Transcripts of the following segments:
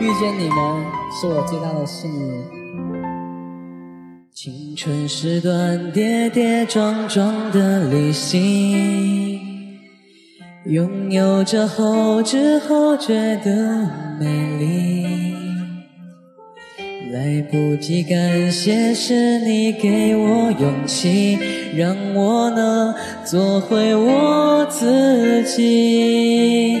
遇见你们是我最大的幸运。青春是段跌跌撞撞的旅行，拥有着后知后觉的美丽。来不及感谢，是你给我勇气，让我能做回我自己。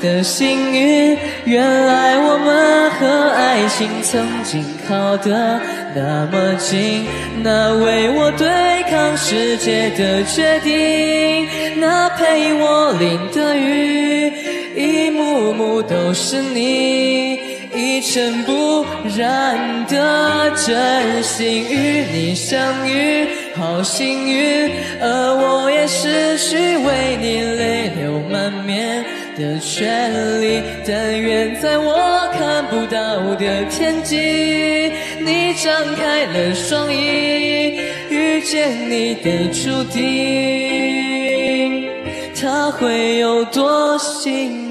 的幸运。原来我们和爱情曾经靠得那么近。那为我对抗世界的决定，那陪我淋的雨，一幕幕都是你。一尘不染的真心与你相遇，好幸运，而我也失去为你泪流满面的权利。但愿在我看不到的天际，你张开了双翼，遇见你的注定，他会有多幸运？